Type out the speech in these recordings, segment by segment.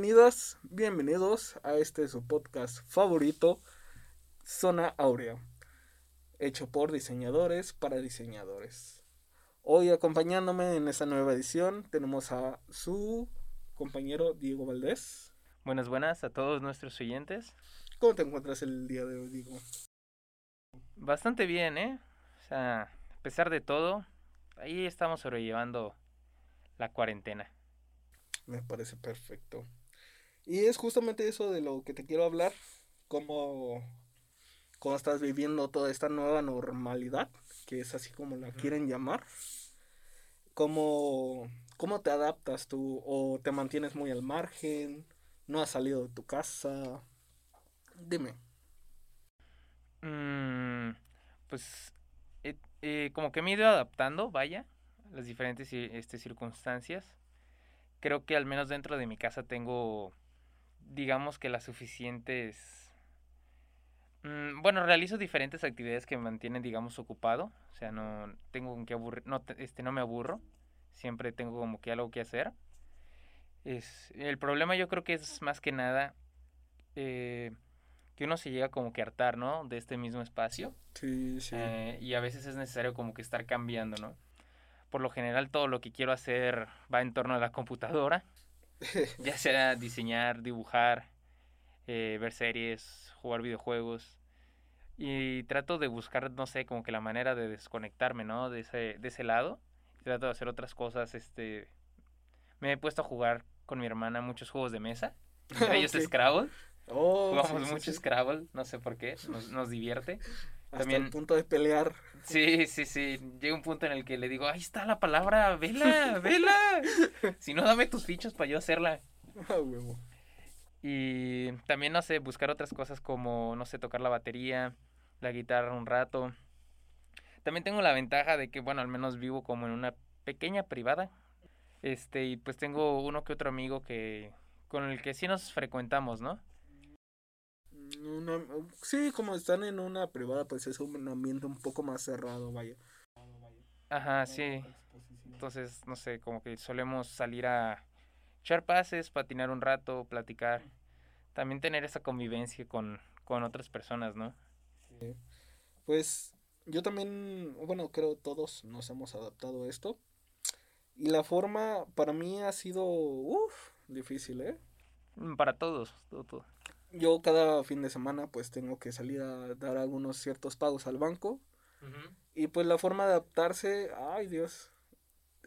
Bienvenidas, bienvenidos a este su podcast favorito, Zona Aurea, hecho por diseñadores para diseñadores. Hoy acompañándome en esta nueva edición tenemos a su compañero Diego Valdés. Buenas, buenas a todos nuestros oyentes. ¿Cómo te encuentras el día de hoy, Diego? Bastante bien, ¿eh? O sea, a pesar de todo, ahí estamos sobrellevando la cuarentena. Me parece perfecto. Y es justamente eso de lo que te quiero hablar, cómo, cómo estás viviendo toda esta nueva normalidad, que es así como la quieren llamar. Cómo, cómo te adaptas tú o te mantienes muy al margen, no has salido de tu casa. Dime. Mm, pues eh, eh, como que me he ido adaptando, vaya, a las diferentes este, circunstancias. Creo que al menos dentro de mi casa tengo, digamos que las suficientes... Mm, bueno, realizo diferentes actividades que me mantienen, digamos, ocupado. O sea, no tengo que aburrir, no, este, no me aburro. Siempre tengo como que algo que hacer. Es, el problema yo creo que es más que nada eh, que uno se llega como que a hartar, ¿no? De este mismo espacio. Sí, sí. Eh, y a veces es necesario como que estar cambiando, ¿no? Por lo general todo lo que quiero hacer va en torno a la computadora. ya sea diseñar, dibujar, eh, ver series, jugar videojuegos. Y trato de buscar, no sé, como que la manera de desconectarme, ¿no? De ese, de ese lado. trato de hacer otras cosas, este... Me he puesto a jugar con mi hermana muchos juegos de mesa. ellos Scrabble. Oh, Jugamos mucho Scrabble, no sé por qué, nos, nos divierte. Hasta También, el punto de pelear. Sí, sí, sí. Llega un punto en el que le digo, ahí está la palabra, vela, vela. si no, dame tus fichos para yo hacerla. Ah, huevo. Y también, no sé, buscar otras cosas como, no sé, tocar la batería, la guitarra un rato. También tengo la ventaja de que, bueno, al menos vivo como en una pequeña privada. Este, y pues tengo uno que otro amigo que, con el que sí nos frecuentamos, ¿no? Una, sí, como están en una privada, pues es un ambiente un poco más cerrado, vaya. Ajá, sí. Entonces, no sé, como que solemos salir a echar pases, patinar un rato, platicar. También tener esa convivencia con, con otras personas, ¿no? Pues yo también, bueno, creo todos nos hemos adaptado a esto. Y la forma para mí ha sido, uff, difícil, ¿eh? Para todos, todo, todo yo cada fin de semana pues tengo que salir a dar algunos ciertos pagos al banco. Y pues la forma de adaptarse, ay Dios.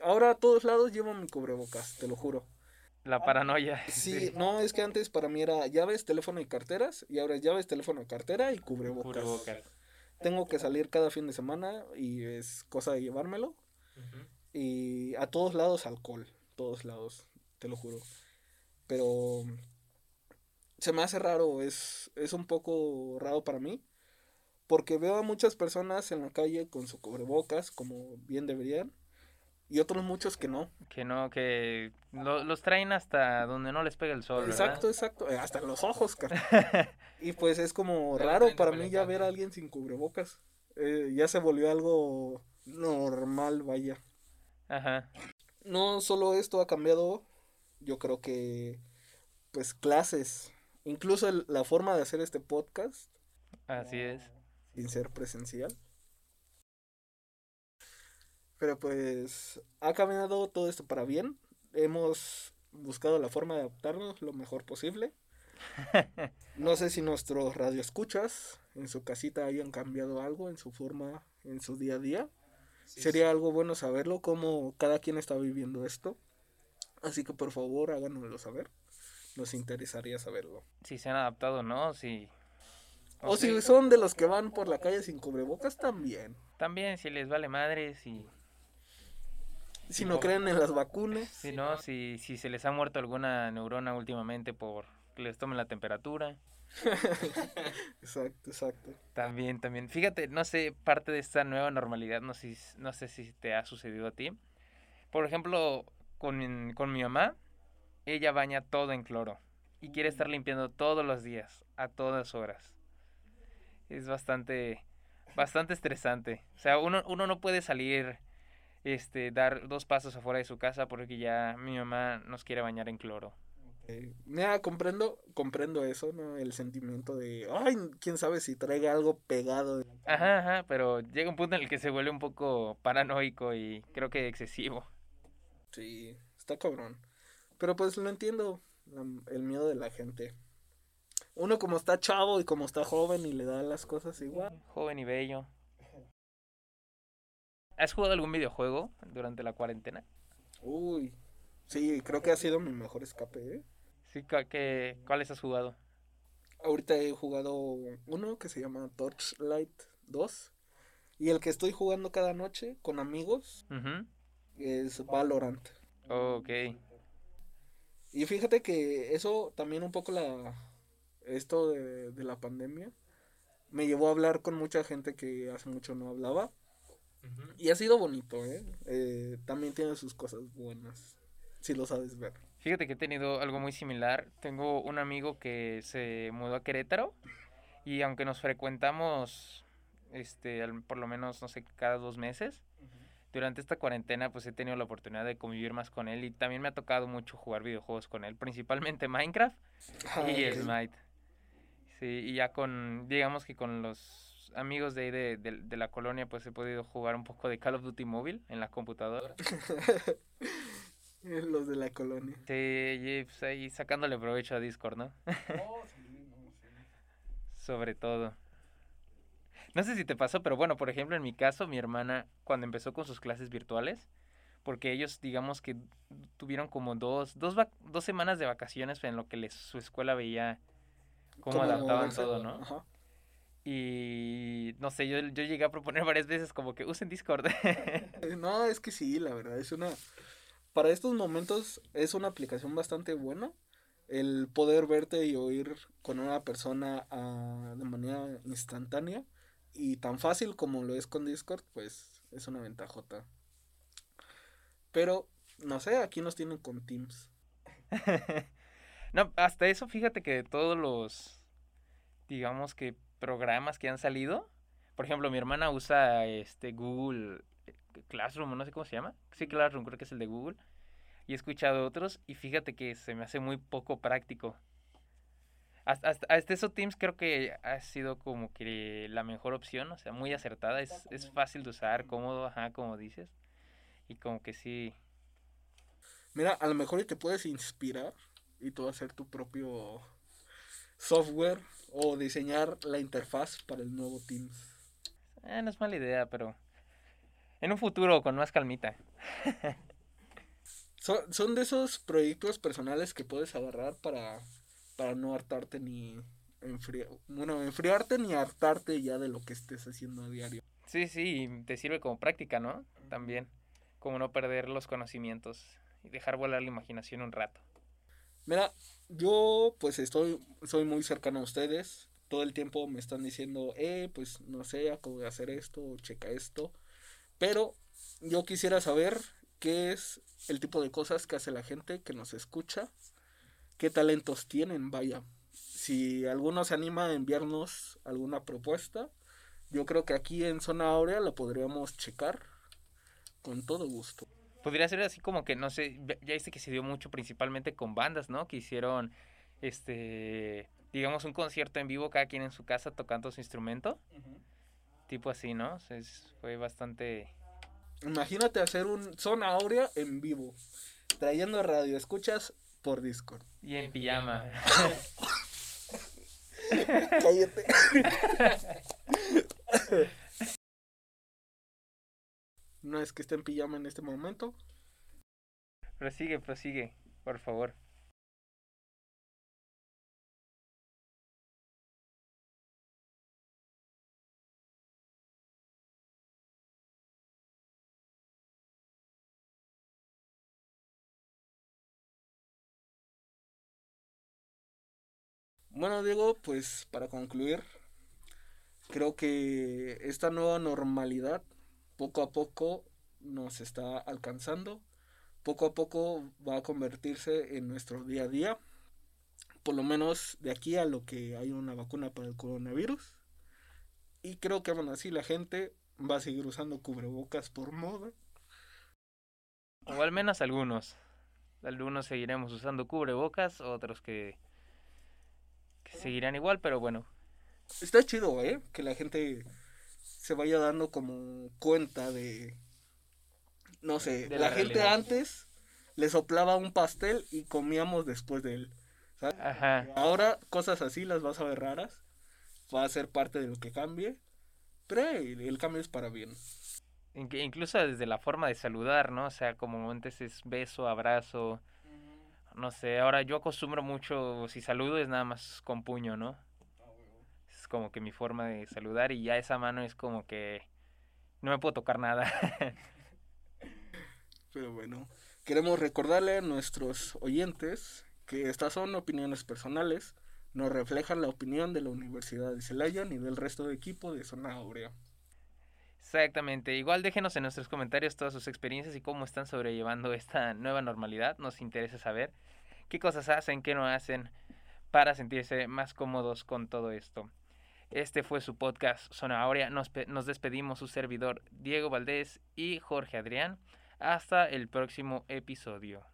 Ahora a todos lados llevo mi cubrebocas, te lo juro. La paranoia. Sí, no, es que antes para mí era llaves, teléfono y carteras. Y ahora es llaves, teléfono, cartera y cubrebocas. Tengo que salir cada fin de semana y es cosa de llevármelo. Y a todos lados alcohol, todos lados, te lo juro. Pero se me hace raro, es, es un poco raro para mí, porque veo a muchas personas en la calle con su cubrebocas, como bien deberían, y otros muchos que no. Que no, que los traen hasta donde no les pega el sol. Exacto, exacto, eh, hasta los ojos, cara. y pues es como raro para mí ya ver a alguien sin cubrebocas. Eh, ya se volvió algo normal, vaya. Ajá. No solo esto ha cambiado, yo creo que pues clases Incluso la forma de hacer este podcast. Así es. Sin ser presencial. Pero pues ha caminado todo esto para bien. Hemos buscado la forma de adaptarnos lo mejor posible. No sé si nuestros radioescuchas en su casita hayan cambiado algo en su forma, en su día a día. Sería algo bueno saberlo, cómo cada quien está viviendo esto. Así que por favor háganoslo saber nos interesaría saberlo. Si se han adaptado, ¿no? Si... O, si son de los que van por la calle sin cubrebocas, también. También, si les vale madre, si... Si no creen en las vacunas. Si no, si, si se les ha muerto alguna neurona últimamente por que les tomen la temperatura. exacto, exacto. También, también. Fíjate, no sé, parte de esta nueva normalidad, no sé, no sé si te ha sucedido a ti. Por ejemplo, con, con mi mamá, ella baña todo en cloro y quiere estar limpiando todos los días, a todas horas. Es bastante, bastante estresante. O sea, uno, uno no puede salir, este, dar dos pasos afuera de su casa porque ya mi mamá nos quiere bañar en cloro. Eh, mira, comprendo, comprendo eso, ¿no? El sentimiento de, ay, quién sabe si traiga algo pegado. Ajá, ajá, pero llega un punto en el que se vuelve un poco paranoico y creo que excesivo. Sí, está cabrón. Pero pues lo entiendo, el miedo de la gente. Uno como está chavo y como está joven y le da las cosas igual. Joven y bello. ¿Has jugado algún videojuego durante la cuarentena? Uy, sí, creo que ha sido mi mejor escape, ¿eh? Sí, ¿qué, ¿cuáles has jugado? Ahorita he jugado uno que se llama Torchlight 2. Y el que estoy jugando cada noche con amigos es Valorant. ok. Y fíjate que eso también un poco la... Esto de, la pandemia me llevó a hablar con mucha gente que hace mucho no hablaba. Y ha sido bonito, ¿eh? ¿eh? También tiene sus cosas buenas, si lo sabes ver. Fíjate que he tenido algo muy similar. Tengo un amigo que se mudó a Querétaro y aunque nos frecuentamos este por lo menos no sé cada dos meses durante esta cuarentena pues he tenido la oportunidad de convivir más con él y también me ha tocado mucho jugar videojuegos con él principalmente Minecraft y Smite sí y ya con digamos que con los amigos de, de, de la colonia pues he podido jugar un poco de Call of Duty móvil en la computadora Los de la colonia. Sí, pues ahí sacándole provecho a Discord, ¿no? Oh, Sobre todo. No sé si te pasó, pero bueno, por ejemplo, en mi caso, mi hermana, cuando empezó con sus clases virtuales, porque ellos, digamos que tuvieron como dos, dos, dos semanas de vacaciones en lo que les, su escuela veía cómo adaptaban todo, ¿no? Y no sé, yo, yo llegué a proponer varias veces como que usen Discord. no, es que sí, la verdad, es una para estos momentos es una aplicación bastante buena. El poder verte y oír con una persona ah, de manera instantánea y tan fácil como lo es con Discord, pues es una ventajota. Pero, no sé, aquí nos tienen con Teams. no, hasta eso, fíjate que de todos los, digamos que programas que han salido, por ejemplo, mi hermana usa este Google Classroom, no sé cómo se llama. Sí, Classroom, creo que es el de Google. Y he escuchado otros y fíjate que se me hace muy poco práctico. Hasta, hasta, eso Teams creo que ha sido como que la mejor opción, o sea, muy acertada, es, es fácil de usar, cómodo, ajá, como dices. Y como que sí. Mira, a lo mejor te puedes inspirar y tú hacer tu propio software o diseñar la interfaz para el nuevo Teams. Eh, no es mala idea, pero en un futuro con más calmita. son, son de esos proyectos personales que puedes agarrar para, para no hartarte ni enfriar, bueno, enfriarte ni hartarte ya de lo que estés haciendo a diario. Sí, sí, te sirve como práctica, ¿no? También, como no perder los conocimientos y dejar volar la imaginación un rato. Mira, yo pues estoy, soy muy cercano a ustedes. Todo el tiempo me están diciendo, eh, pues no sé, acabo de hacer esto, checa esto. Pero yo quisiera saber qué es el tipo de cosas que hace la gente que nos escucha, qué talentos tienen, vaya. Si alguno se anima a enviarnos alguna propuesta, yo creo que aquí en Zona Aurea la podríamos checar con todo gusto. Podría ser así como que, no sé, ya viste que se dio mucho principalmente con bandas, ¿no? Que hicieron, este, digamos, un concierto en vivo, cada quien en su casa tocando su instrumento tipo así, ¿no? fue bastante... Imagínate hacer un Zona Aurea en vivo, trayendo radio, escuchas por Discord. Y en pijama. Cállate. no es que esté en pijama en este momento. Prosigue, prosigue, por favor. Bueno, Diego, pues para concluir, creo que esta nueva normalidad poco a poco nos está alcanzando, poco a poco va a convertirse en nuestro día a día, por lo menos de aquí a lo que hay una vacuna para el coronavirus. Y creo que aún así la gente va a seguir usando cubrebocas por moda. O al menos algunos. Algunos seguiremos usando cubrebocas, otros que, seguirán igual, pero bueno. Está chido, ¿eh? Que la gente se vaya dando como cuenta de... No sé, la, gente antes le soplaba un pastel y comíamos después de él. Ajá. Ahora cosas así las vas a ver raras. Va a ser parte de lo que cambie. Pero el cambio es para bien. Incluso desde la forma de saludar, ¿no? O sea, como antes es beso, abrazo. No sé, ahora yo acostumbro mucho, si saludo es nada más con puño, ¿no? Es como que mi forma de saludar y ya esa mano es como que no me puedo tocar nada. Pero bueno, queremos recordarle a nuestros oyentes que estas son opiniones personales, no reflejan la opinión de la Universidad de Celaya ni del resto de equipo de Zona Aurea. Exactamente. Igual déjenos en nuestros comentarios todas sus experiencias y cómo están sobrellevando esta nueva normalidad. Nos interesa saber qué cosas hacen, qué no hacen para sentirse más cómodos con todo esto. Este fue su podcast Zona Aurea. Nos, nos despedimos su servidor Diego Valdés y Jorge Adrián. Hasta el próximo episodio.